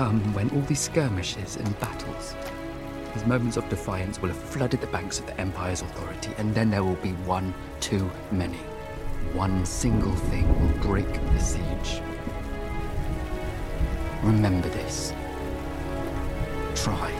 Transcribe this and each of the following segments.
come when all these skirmishes and battles, these moments of defiance, will have flooded the banks of the Empire's authority, and then there will be one too many. One single thing will break the siege. Remember this. Try.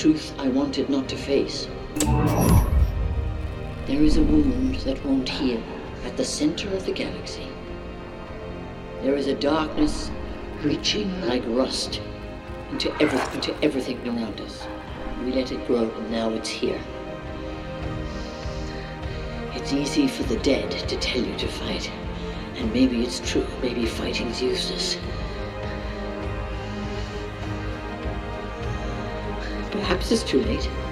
Truth I wanted not to face. There is a wound that won't heal at the center of the galaxy. There is a darkness reaching like rust into, into everything around us. We let it grow, and now it's here. It's easy for the dead to tell you to fight. And maybe it's true. Maybe fighting's useless. Perhaps it's too late.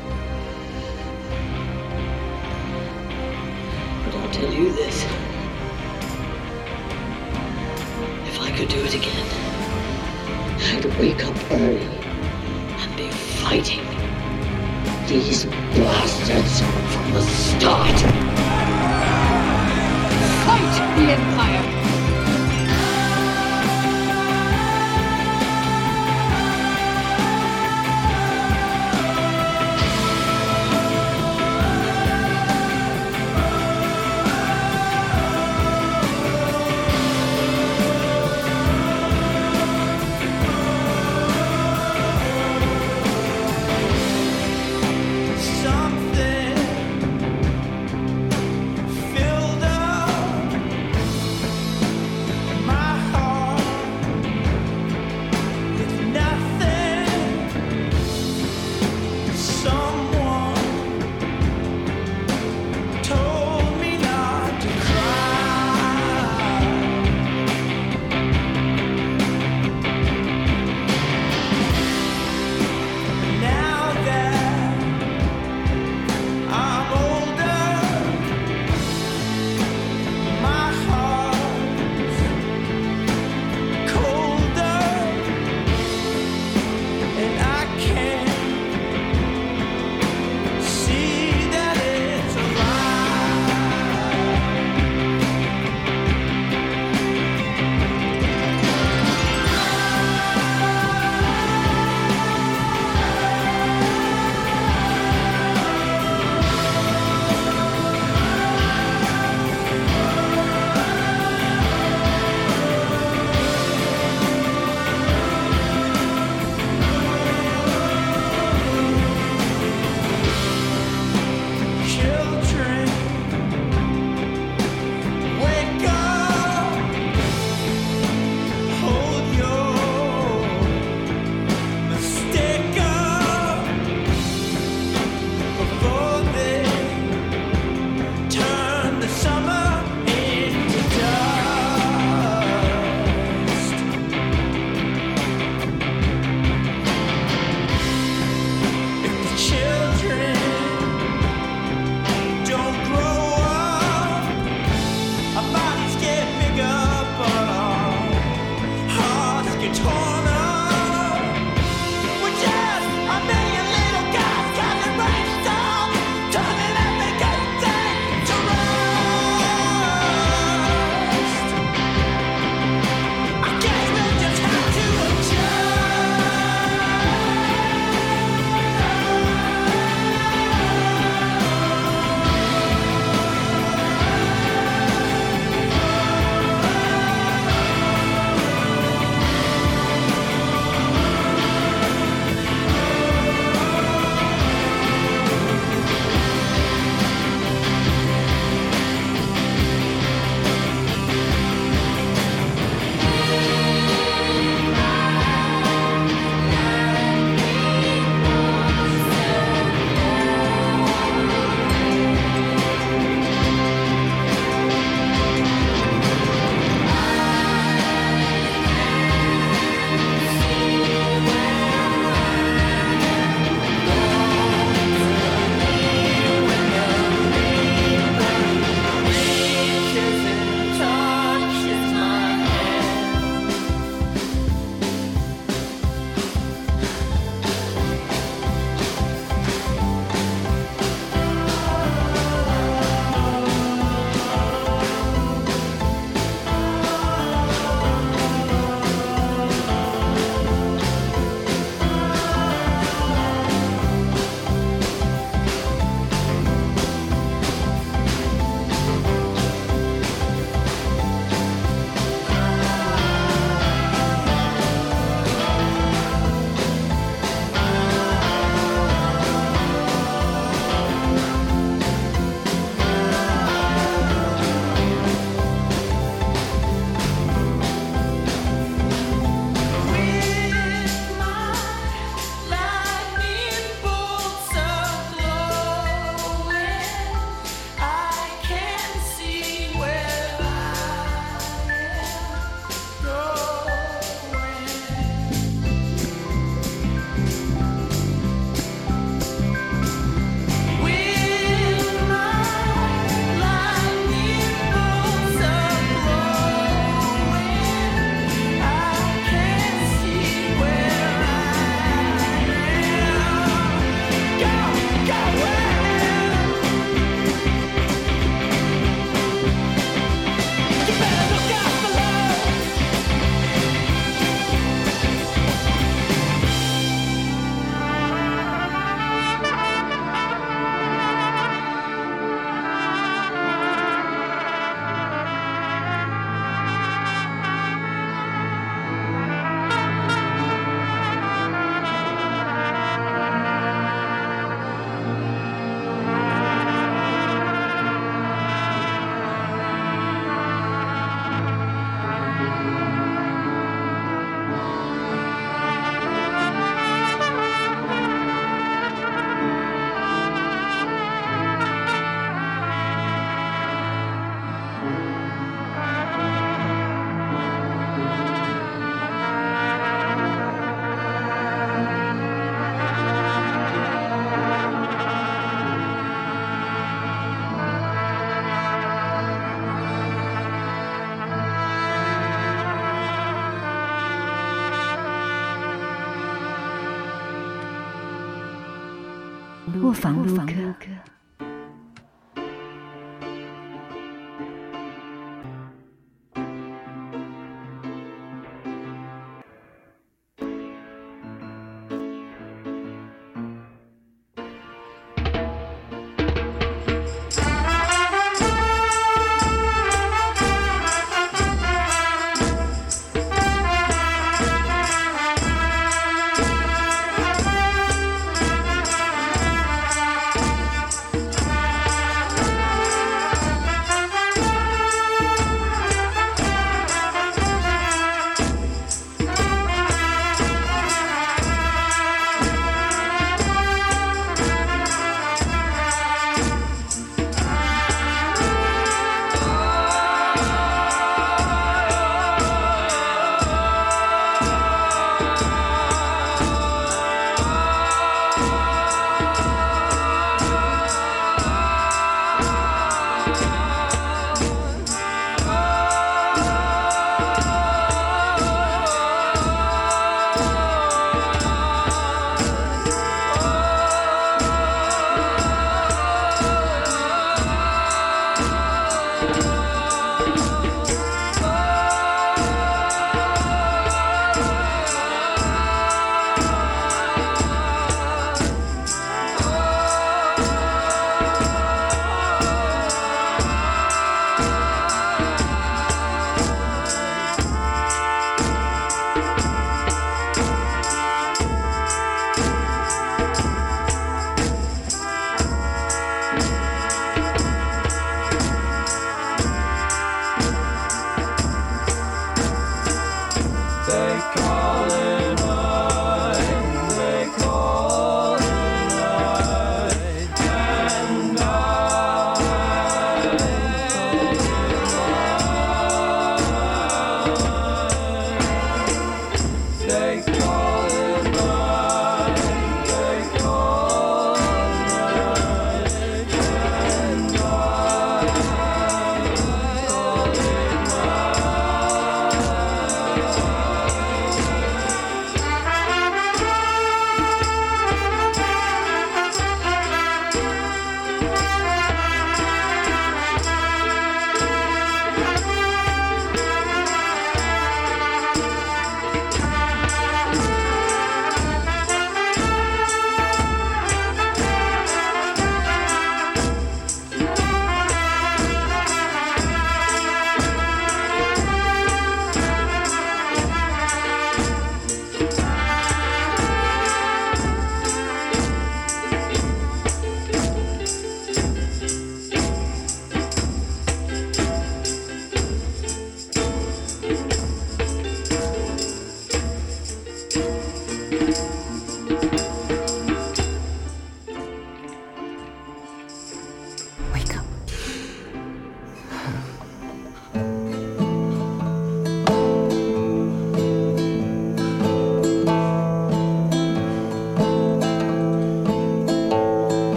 防不防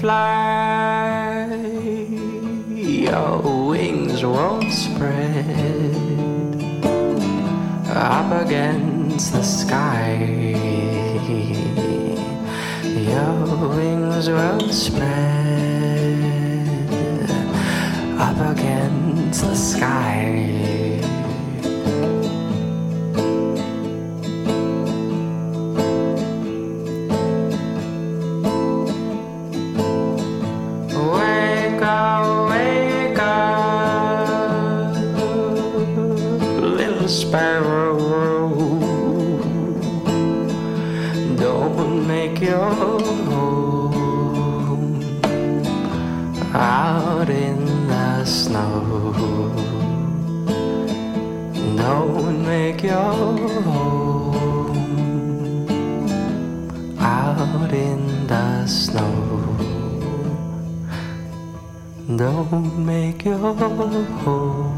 fly. Your wings won't spread up against the sky. Your wings won't spread up against the sky. Don't make your home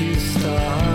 you start.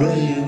Waves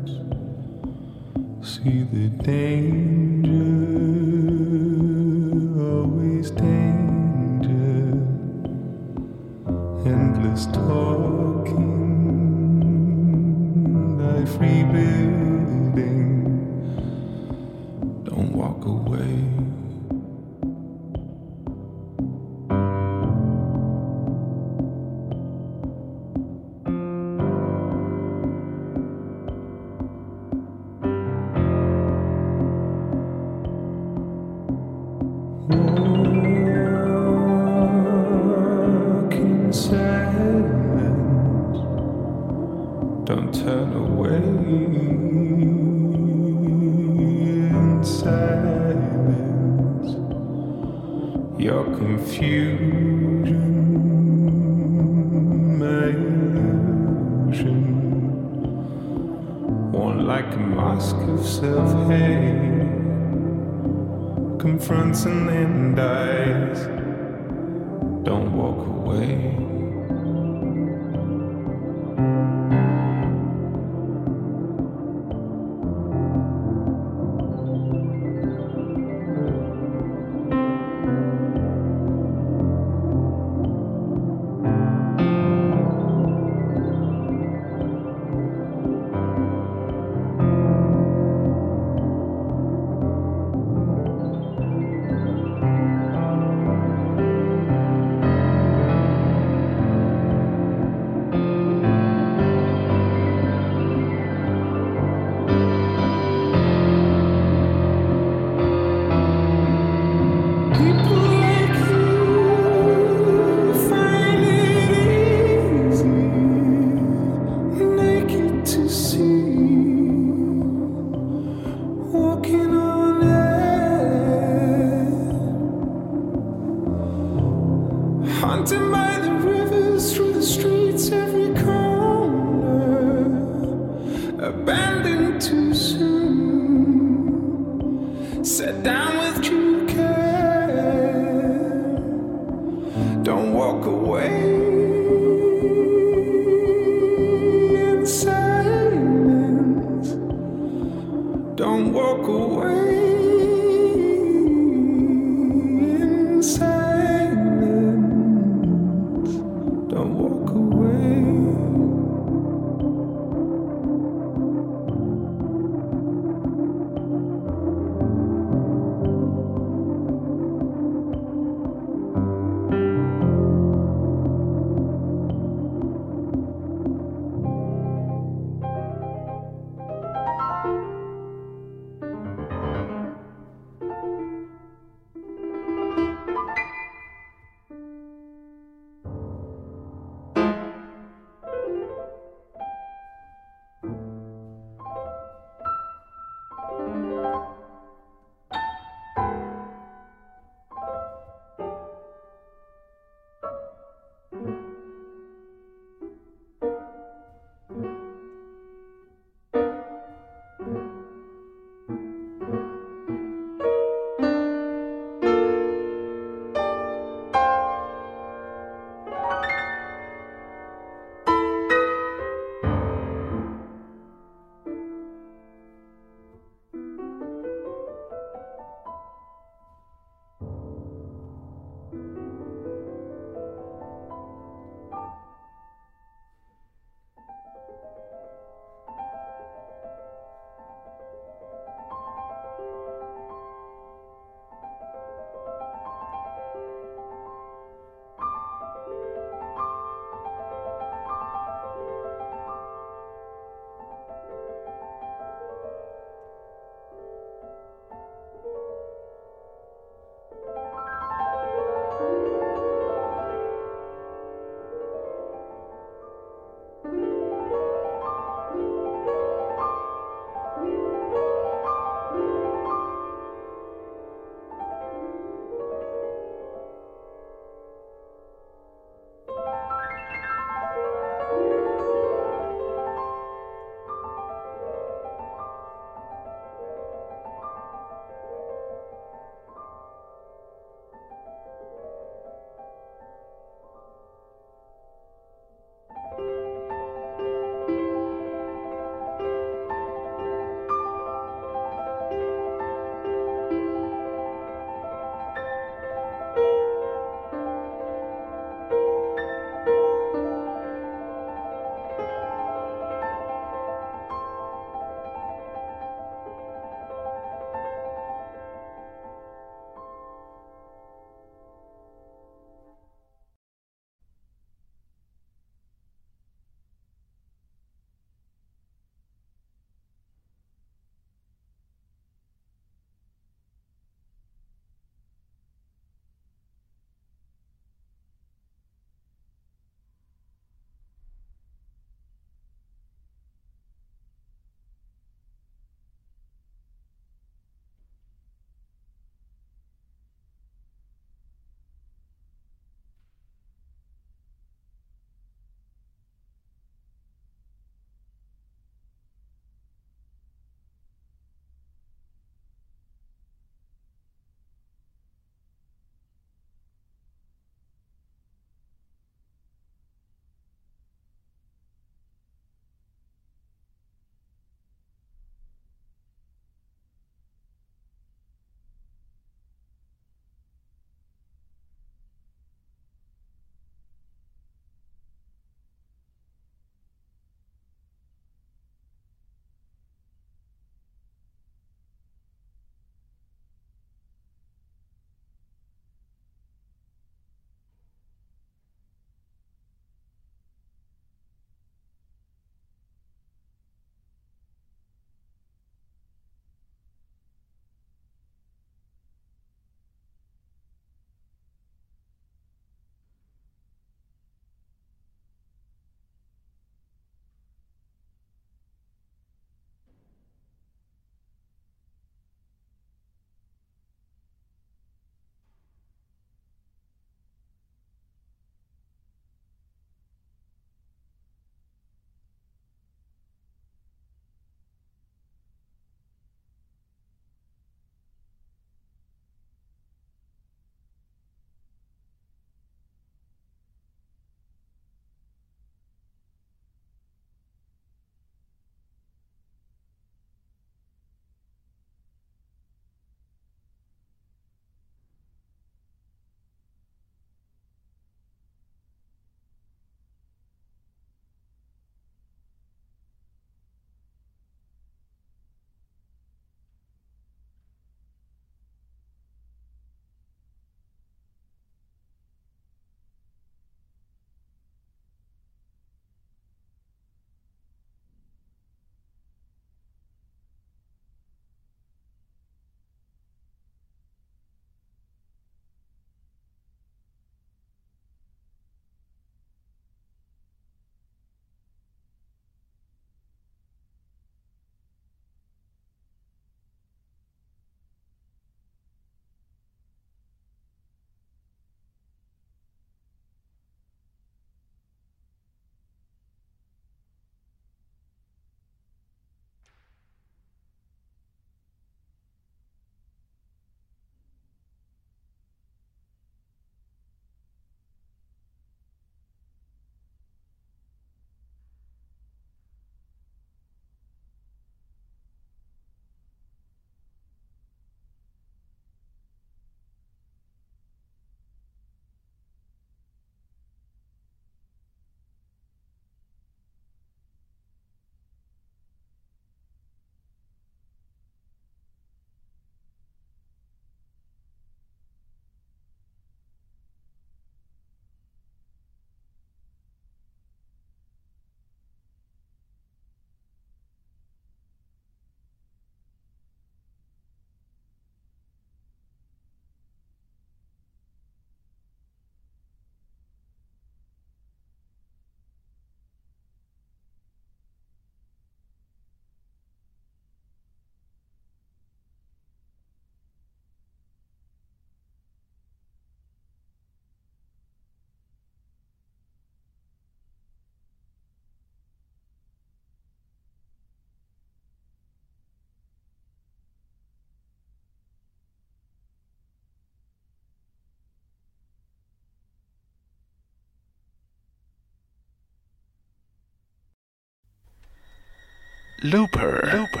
Looper. Looper.